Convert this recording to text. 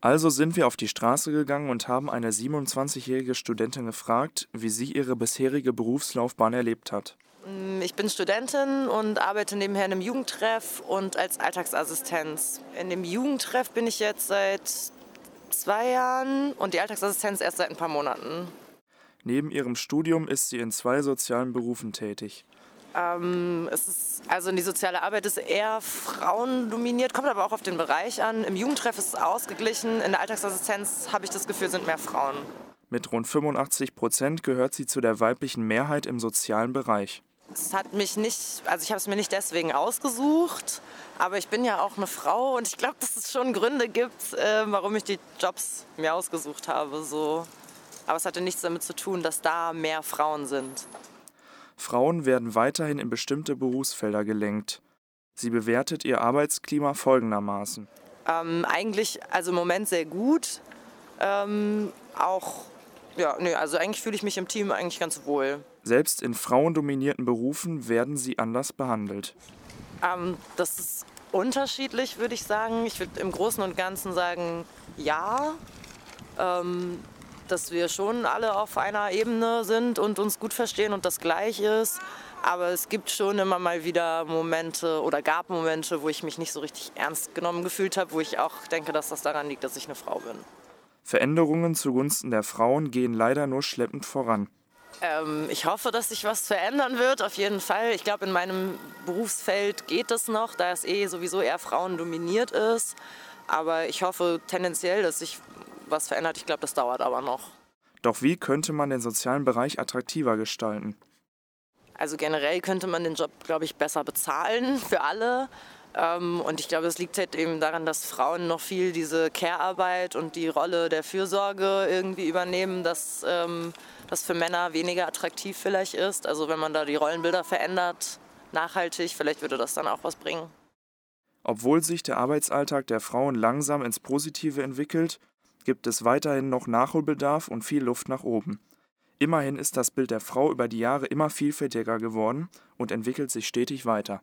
Also sind wir auf die Straße gegangen und haben eine 27-jährige Studentin gefragt, wie sie ihre bisherige Berufslaufbahn erlebt hat. Mm, ich bin Studentin und arbeite nebenher in einem Jugendtreff und als Alltagsassistenz. In dem Jugendtreff bin ich jetzt seit zwei Jahren und die Alltagsassistenz erst seit ein paar Monaten. Neben ihrem Studium ist sie in zwei sozialen Berufen tätig. Ähm, es ist, also die soziale Arbeit ist eher frauendominiert, kommt aber auch auf den Bereich an. Im Jugendtreff ist es ausgeglichen, in der Alltagsassistenz habe ich das Gefühl, sind mehr Frauen. Mit rund 85 Prozent gehört sie zu der weiblichen Mehrheit im sozialen Bereich. Es hat mich nicht, also ich habe es mir nicht deswegen ausgesucht, aber ich bin ja auch eine Frau und ich glaube, dass es schon Gründe gibt, äh, warum ich die Jobs mir ausgesucht habe. So. Aber es hatte nichts damit zu tun, dass da mehr Frauen sind. Frauen werden weiterhin in bestimmte Berufsfelder gelenkt. Sie bewertet ihr Arbeitsklima folgendermaßen. Ähm, eigentlich, also im Moment sehr gut. Ähm, auch, ja, nee, also eigentlich fühle ich mich im Team eigentlich ganz wohl. Selbst in frauendominierten Berufen werden sie anders behandelt. Ähm, das ist unterschiedlich, würde ich sagen. Ich würde im Großen und Ganzen sagen, ja. Ähm, dass wir schon alle auf einer Ebene sind und uns gut verstehen und das gleich ist. Aber es gibt schon immer mal wieder Momente oder gab Momente, wo ich mich nicht so richtig ernst genommen gefühlt habe, wo ich auch denke, dass das daran liegt, dass ich eine Frau bin. Veränderungen zugunsten der Frauen gehen leider nur schleppend voran. Ähm, ich hoffe, dass sich was verändern wird, auf jeden Fall. Ich glaube, in meinem Berufsfeld geht es noch, da es eh sowieso eher Frauen dominiert ist. Aber ich hoffe tendenziell, dass sich was verändert. Ich glaube, das dauert aber noch. Doch wie könnte man den sozialen Bereich attraktiver gestalten? Also generell könnte man den Job, glaube ich, besser bezahlen für alle. Ähm, und ich glaube, es liegt halt eben daran, dass Frauen noch viel diese Care-Arbeit und die Rolle der Fürsorge irgendwie übernehmen, dass ähm, das für Männer weniger attraktiv vielleicht ist. Also wenn man da die Rollenbilder verändert, nachhaltig, vielleicht würde das dann auch was bringen. Obwohl sich der Arbeitsalltag der Frauen langsam ins Positive entwickelt, gibt es weiterhin noch Nachholbedarf und viel Luft nach oben. Immerhin ist das Bild der Frau über die Jahre immer vielfältiger geworden und entwickelt sich stetig weiter